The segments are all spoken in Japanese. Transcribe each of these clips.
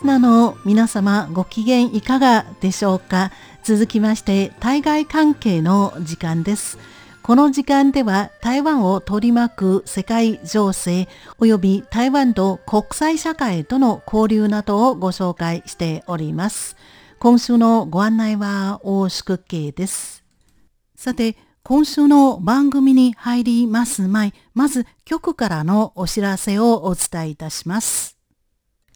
スナーの皆様ご機嫌いかがでしょうか？続きまして対外関係の時間です。この時間では台湾を取り巻く世界情勢及び台湾と国際社会との交流などをご紹介しております。今週のご案内は大宿慶です。さて、今週の番組に入ります前、まず局からのお知らせをお伝えいたします。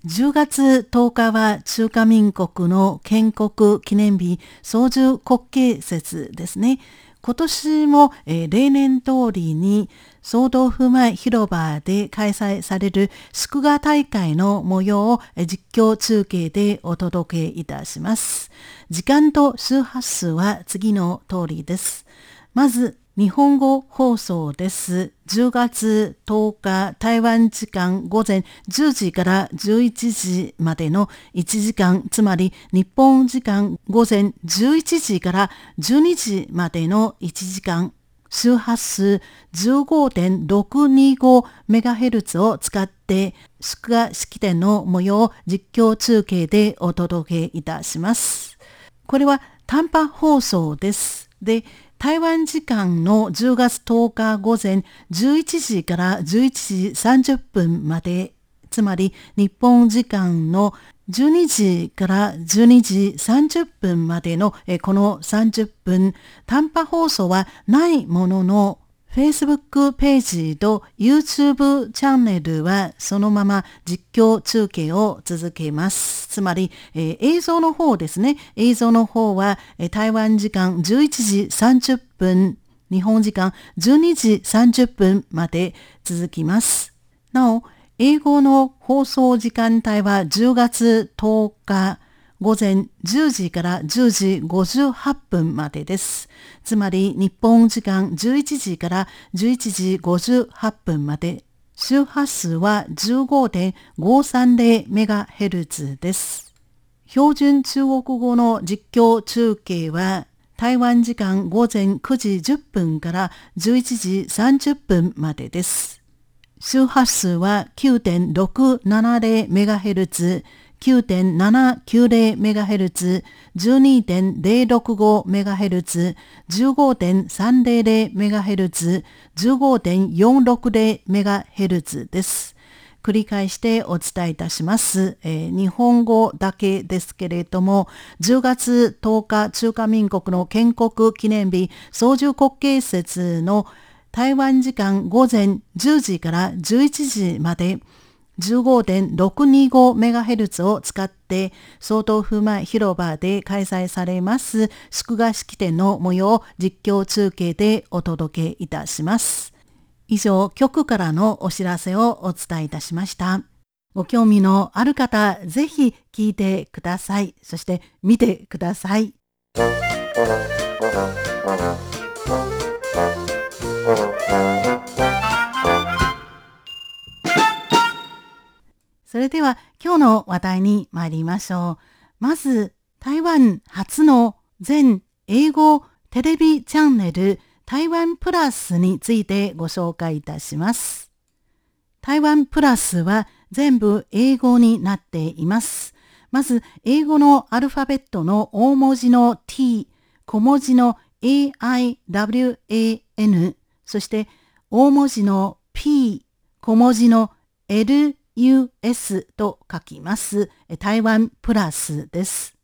10月10日は中華民国の建国記念日創樹国慶節ですね。今年も、えー、例年通りに総統府前広場で開催される祝賀大会の模様を実況中継でお届けいたします。時間と周波数は次の通りです。まず日本語放送です。10月10日台湾時間午前10時から11時までの1時間、つまり日本時間午前11時から12時までの1時間、周波数 15.625MHz を使って祝賀式典の模様を実況中継でお届けいたします。これは短波放送です。で、台湾時間の10月10日午前11時から11時30分まで、つまり日本時間の12時から12時30分までのこの30分、短波放送はないものの、Facebook ページと YouTube チャンネルはそのまま実況中継を続けます。つまり、えー、映像の方ですね。映像の方は、えー、台湾時間11時30分、日本時間12時30分まで続きます。なお、英語の放送時間帯は10月10日、午前10時から10時58分までです。つまり日本時間11時から11時58分まで。周波数は 15.530MHz です。標準中国語の実況中継は台湾時間午前9時10分から11時30分までです。周波数は 9.670MHz 9.790MHz、12.065MHz、15.300MHz、15.460MHz です。繰り返してお伝えいたします、えー、日本語だけですけれども、10月10日中華民国の建国記念日総樹国慶節の台湾時間午前10時から11時まで、15.625MHz を使って総統府前広場で開催されます祝賀式典の模様を実況中継でお届けいたします。以上、局からのお知らせをお伝えいたしました。ご興味のある方、ぜひ聞いてください。そして見てください。それでは今日の話題に参りましょう。まず、台湾初の全英語テレビチャンネル台湾プラスについてご紹介いたします。台湾プラスは全部英語になっています。まず、英語のアルファベットの大文字の t、小文字の aiwan、そして大文字の p、小文字の l US と書きます。台湾プラスです。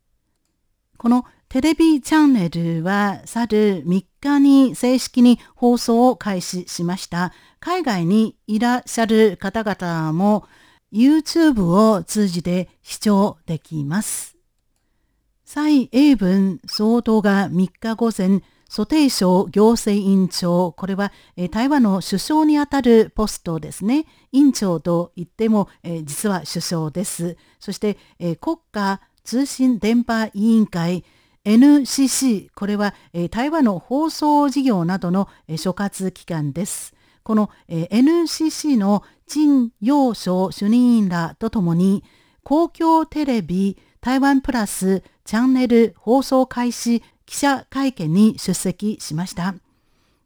このテレビチャンネルは去る3日に正式に放送を開始しました。海外にいらっしゃる方々も YouTube を通じて視聴できます。蔡英文総統が3日午前蘇定省行政院長、これは、え台湾の首相にあたるポストですね。院長と言っても、え実は首相です。そして、え国家通信電波委員会 NCC、これは、え台湾の放送事業などの、え所轄機関です。この、え NCC の陳陽章主任員らとともに、公共テレビ台湾プラスチャンネル放送開始記者会見に出席しました。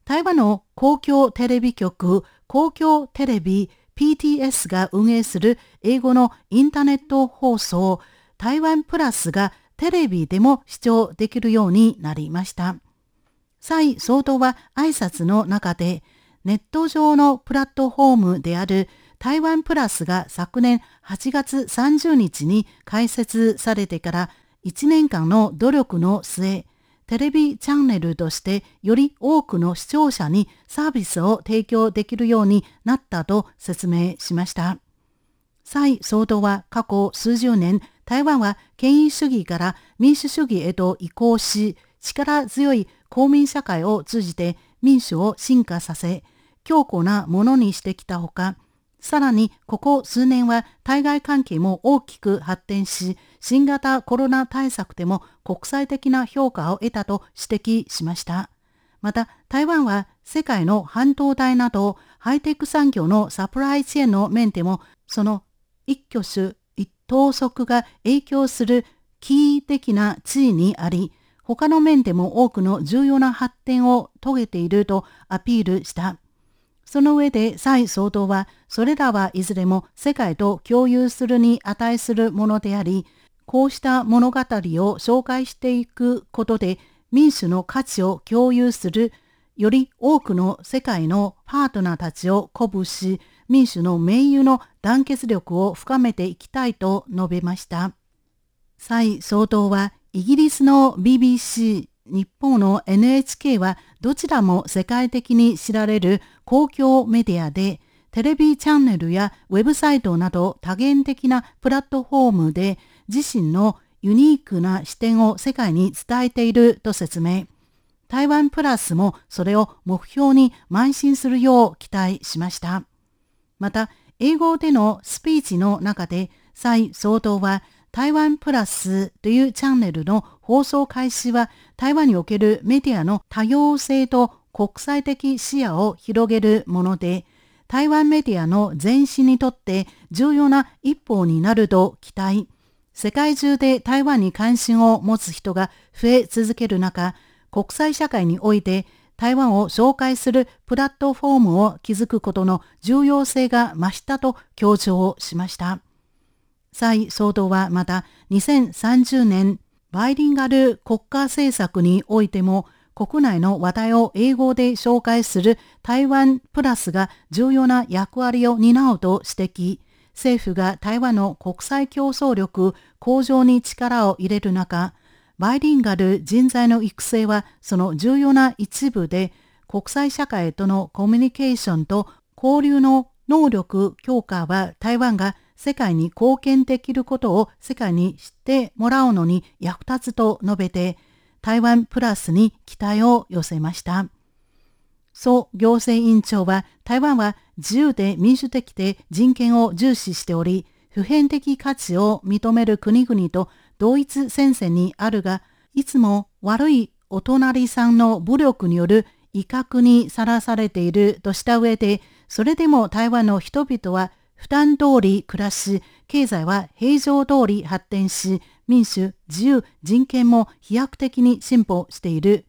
台湾の公共テレビ局公共テレビ PTS が運営する英語のインターネット放送台湾プラスがテレビでも視聴できるようになりました。蔡総統は挨拶の中でネット上のプラットフォームである台湾プラスが昨年8月30日に開設されてから1年間の努力の末、テレビチャンネルとしてより多くの視聴者にサービスを提供できるようになったと説明しました。蔡総統は過去数十年、台湾は権威主義から民主主義へと移行し、力強い公民社会を通じて民主を進化させ、強固なものにしてきたほか、さらにここ数年は対外関係も大きく発展し、新型コロナ対策でも国際的な評価を得たと指摘しました。また、台湾は世界の半導体などハイテク産業のサプライチェーンの面でも、その一挙手一投足が影響するキー的な地位にあり、他の面でも多くの重要な発展を遂げているとアピールした。その上で蔡総統は、それらはいずれも世界と共有するに値するものであり、こうした物語を紹介していくことで民主の価値を共有するより多くの世界のパートナーたちを鼓舞し、民主の盟友の団結力を深めていきたいと述べました。蔡総統はイギリスの BBC、日本の NHK はどちらも世界的に知られる公共メディアで、テレビチャンネルやウェブサイトなど多元的なプラットフォームで自身のユニークな視点を世界に伝えていると説明。台湾プラスもそれを目標に邁進するよう期待しました。また、英語でのスピーチの中で、蔡総統は台湾プラスというチャンネルの放送開始は台湾におけるメディアの多様性と国際的視野を広げるもので、台湾メディアの前進にとって重要な一歩になると期待。世界中で台湾に関心を持つ人が増え続ける中、国際社会において台湾を紹介するプラットフォームを築くことの重要性が増したと強調しました。蔡総統はまた2030年バイリンガル国家政策においても国内の話題を英語で紹介する台湾プラスが重要な役割を担うと指摘。政府が台湾の国際競争力向上に力を入れる中、バイリンガル人材の育成はその重要な一部で、国際社会とのコミュニケーションと交流の能力強化は台湾が世界に貢献できることを世界に知ってもらうのに役立つと述べて、台湾プラスに期待を寄せました。総行政委員長は台湾は自由で民主的で人権を重視しており、普遍的価値を認める国々と同一戦線にあるが、いつも悪いお隣さんの武力による威嚇にさらされているとした上で、それでも台湾の人々は負担通り暮らし、経済は平常通り発展し、民主、自由、人権も飛躍的に進歩している。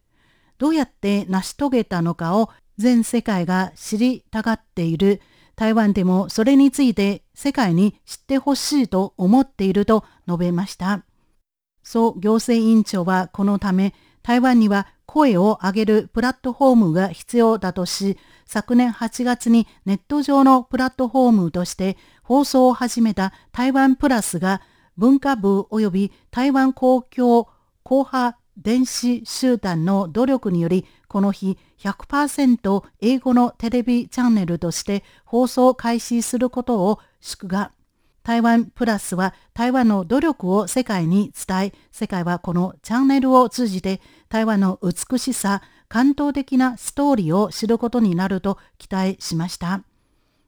どうやって成し遂げたのかを全世界が知りたがっている。台湾でもそれについて世界に知ってほしいと思っていると述べました。総行政委員長はこのため台湾には声を上げるプラットフォームが必要だとし、昨年8月にネット上のプラットフォームとして放送を始めた台湾プラスが文化部及び台湾公共広波電子集団の努力によりこの日100%英語のテレビチャンネルとして放送開始することを祝賀。台湾プラスは台湾の努力を世界に伝え、世界はこのチャンネルを通じて台湾の美しさ、感動的なストーリーを知ることになると期待しました。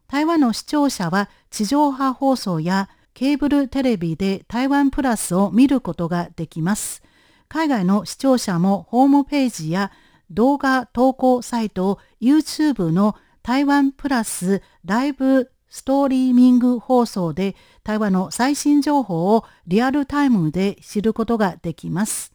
台湾の視聴者は地上波放送やケーブルテレビで台湾プラスを見ることができます。海外の視聴者もホームページや動画投稿サイト YouTube の台湾プラスライブストーリーミング放送で台湾の最新情報をリアルタイムで知ることができます。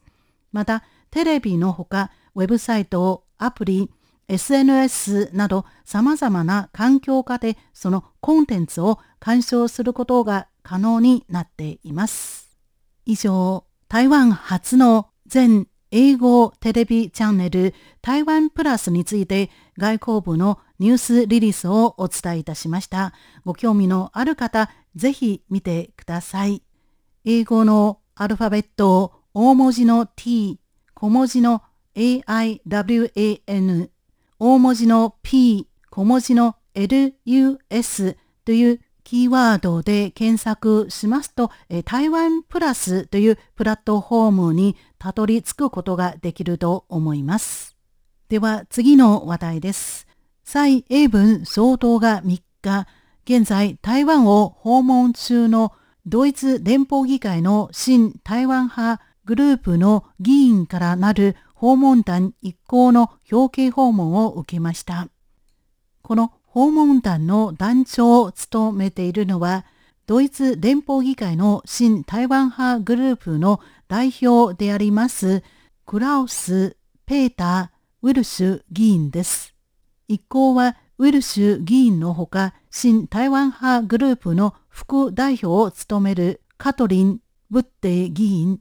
また、テレビのほか、ウェブサイト、アプリ、SNS など様々な環境下でそのコンテンツを鑑賞することが可能になっています。以上、台湾初の全英語テレビチャンネル台湾プラスについて外交部のニュースリリースをお伝えいたしました。ご興味のある方、ぜひ見てください。英語のアルファベットを大文字の t、小文字の aiwan、大文字の p、小文字の lus というキーワードで検索しますと、台湾プラスというプラットフォームにたどり着くことができると思います。では次の話題です。蔡英文総統が3日、現在台湾を訪問中のドイツ連邦議会の新台湾派グループの議員からなる訪問団一行の表敬訪問を受けました。この訪問団の団長を務めているのは、ドイツ連邦議会の新台湾派グループの代表であります、クラウス・ペーター・ウィルシュ議員です。一行はウィルシュ議員のほか、新台湾派グループの副代表を務めるカトリン・ブッテ議員、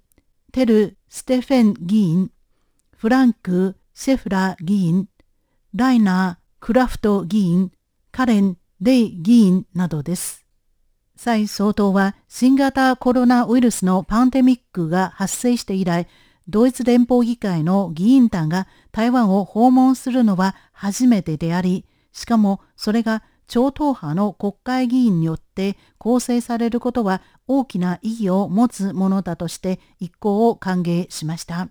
テル・ステフェン議員、フランク・シェフラ議員、ライナー・クラフト議員、カレン・レイ議員などです。蔡総統は新型コロナウイルスのパンデミックが発生して以来、ドイツ連邦議会の議員団が台湾を訪問するのは初めてであり、しかもそれが超党派の国会議員によって構成されることは大きな意義を持つものだとして一行を歓迎しました。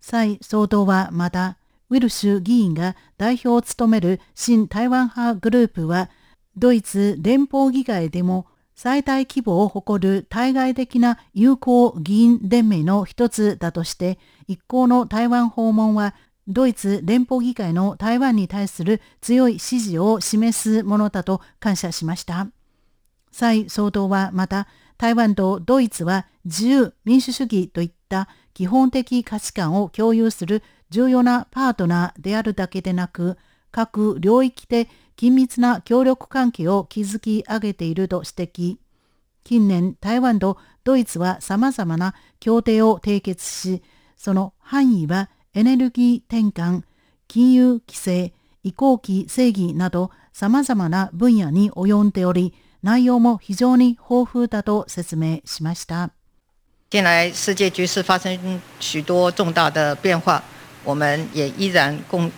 蔡総統はまた、ウィルシュ議員が代表を務める新台湾派グループは、ドイツ連邦議会でも最大規模を誇る対外的な友好議員連盟の一つだとして、一行の台湾訪問は、ドイツ連邦議会の台湾に対する強い支持を示すものだと感謝しました。蔡総統はまた、台湾とドイツは自由民主主義といった基本的価値観を共有する重要なパートナーであるだけでなく、各領域で緊密な協力関係を築き上げていると指摘。近年、台湾とドイツは様々な協定を締結し、その範囲はエネルギー転換、金融規制、移行期正義など様々な分野に及んでおり、内容も非常に豊富だと説明しました。近来世界局势发生许多重大的变化，我们也依然共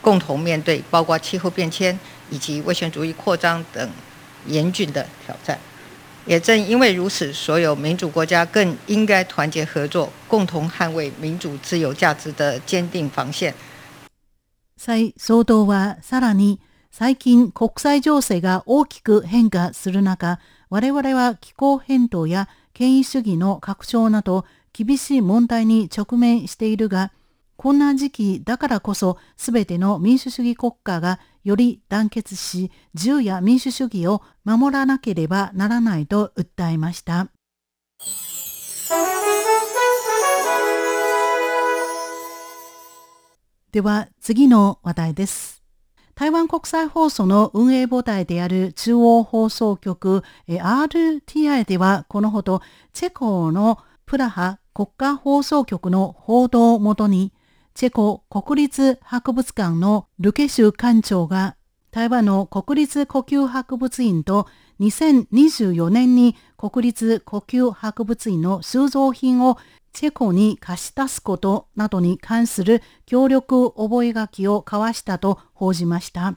共同面对包括气候变迁以及威权主义扩张等严峻的挑战。也正因为如此，所有民主国家更应该团结合作，共同捍卫民主自由价值的坚定防线。蔡総統はさらに最近国際情勢が大きく変化する中、我々は気候変動や権威主義の拡張など厳しい問題に直面しているが、 こんな時期だからこそ全ての民主主義国家がより団結し、自由や民主主義を守らなければならないと訴えました。では次の話題です。台湾国際放送の運営母体である中央放送局 RTI ではこのほどチェコのプラハ国家放送局の報道をもとにチェコ国立博物館のルケシュ館長が台湾の国立呼吸博物院と2024年に国立呼吸博物院の収蔵品をチェコに貸し出すことなどに関する協力覚書を交わしたと報じました。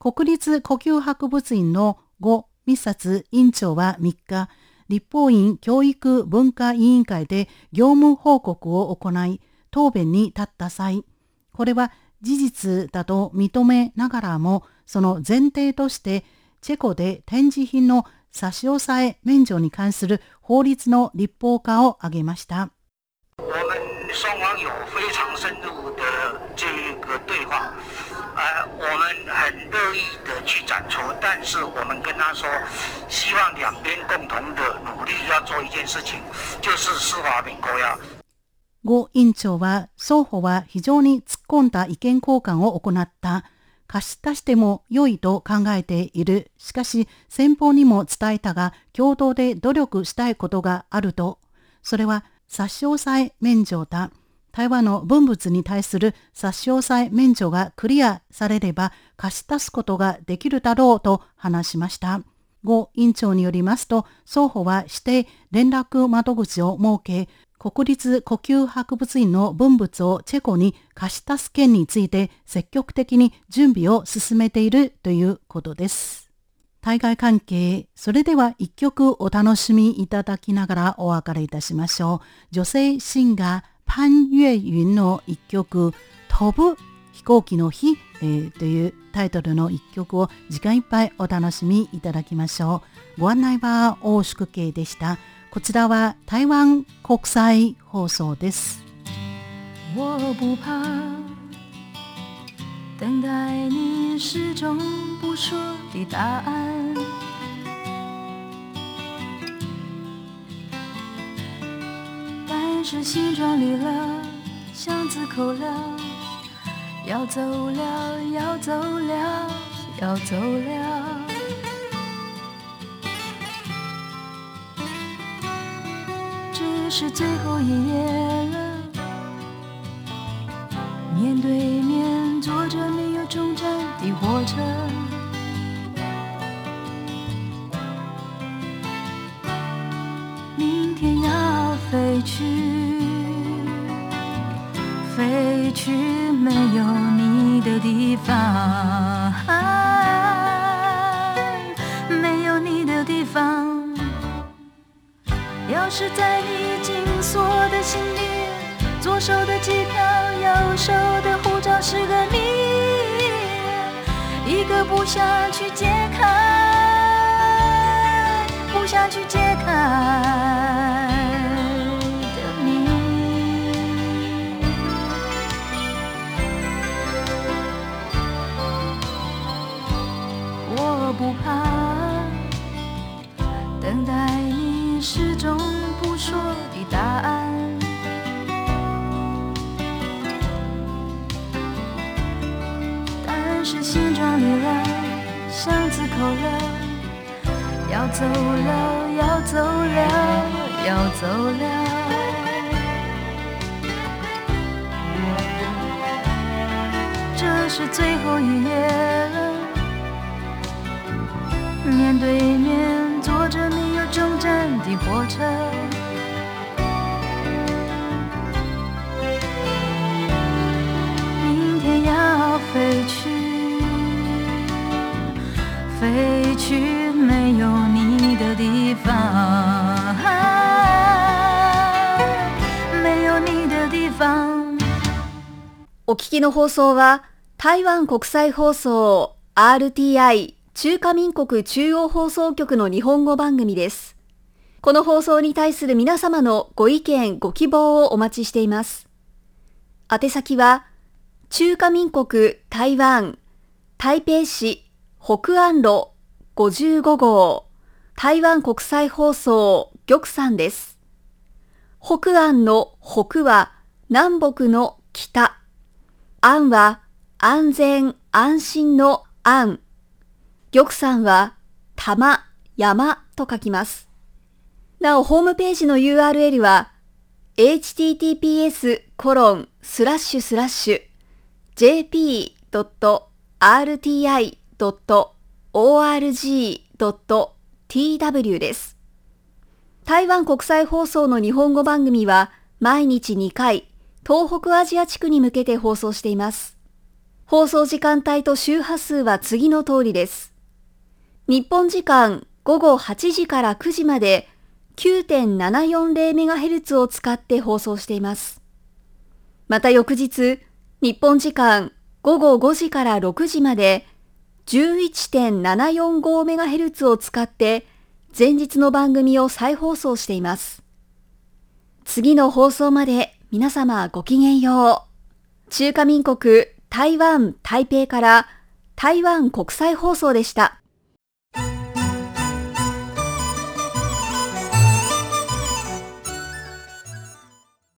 国立呼吸博物院の呉密察委員長は3日、立法院教育文化委員会で業務報告を行い、答弁に立った際、これは事実だと認めながらも、その前提として、チェコで展示品の差し押さえ免除に関する法律の立法化を挙げました。呉委員長は双方は非常に突っ込んだ意見交換を行った。貸し出しても良いと考えている。しかし先方にも伝えたが共同で努力したいことがあると。それは差し押さえ免除だ。台湾の文物に対する差し押さえ免除がクリアされれば貸し出すことができるだろうと話しました。呉委員長によりますと、双方は指定連絡窓口を設け、国立呼吸博物院の文物をチェコに貸し出す件について積極的に準備を進めているということです。対外関係、それでは一曲お楽しみいただきながらお別れいたしましょう。女性シンガー、パン・ユエユンの一曲、飛ぶ飛行機の日、えー、というタイトルの一曲を時間いっぱいお楽しみいただきましょう。ご案内は大宿慶でした。こちらは台湾国際放送です。我不怕等待你始终不说的答案，但是心装离了，箱子扣了，要走了，要走了，要走了。 是最后一页了，面对面坐着没有终站的火车，明天要飞去，飞去没有你的地方，没有你的地方，要是在你。左手的机票，右手的护照是个谜，一个不想去解开，不想去解开的谜。我不怕等待你始终不说。是心装离了，箱子口了，要走了，要走了，要走了，这是最后一夜了，面对面坐着没有终站的火车。飞去没有你的地方，没有你的地方。お聞きの放送は台湾国際放送 RTI 中華民国中央放送局の日本語番組です。この放送に対する皆様のご意見、ご希望をお待ちしています。宛先は中華民国台湾台北市北安路55号台湾国際放送玉山です。北安の北は南北の北。安は安全安心の安。玉山は玉山と書きます。なお、ホームページの URL は https コロンスラッシュスラッシュ org.tw です。台湾国際放送の日本語番組は毎日2回、東北アジア地区に向けて放送しています。放送時間帯と周波数は次の通りです。日本時間午後8時から9時まで 9.740MHz を使って放送しています。また翌日、日本時間午後5時から6時まで 11.745MHz を使って前日の番組を再放送しています。次の放送まで皆様ごきげんよう。中華民国台湾台北から台湾国際放送でした。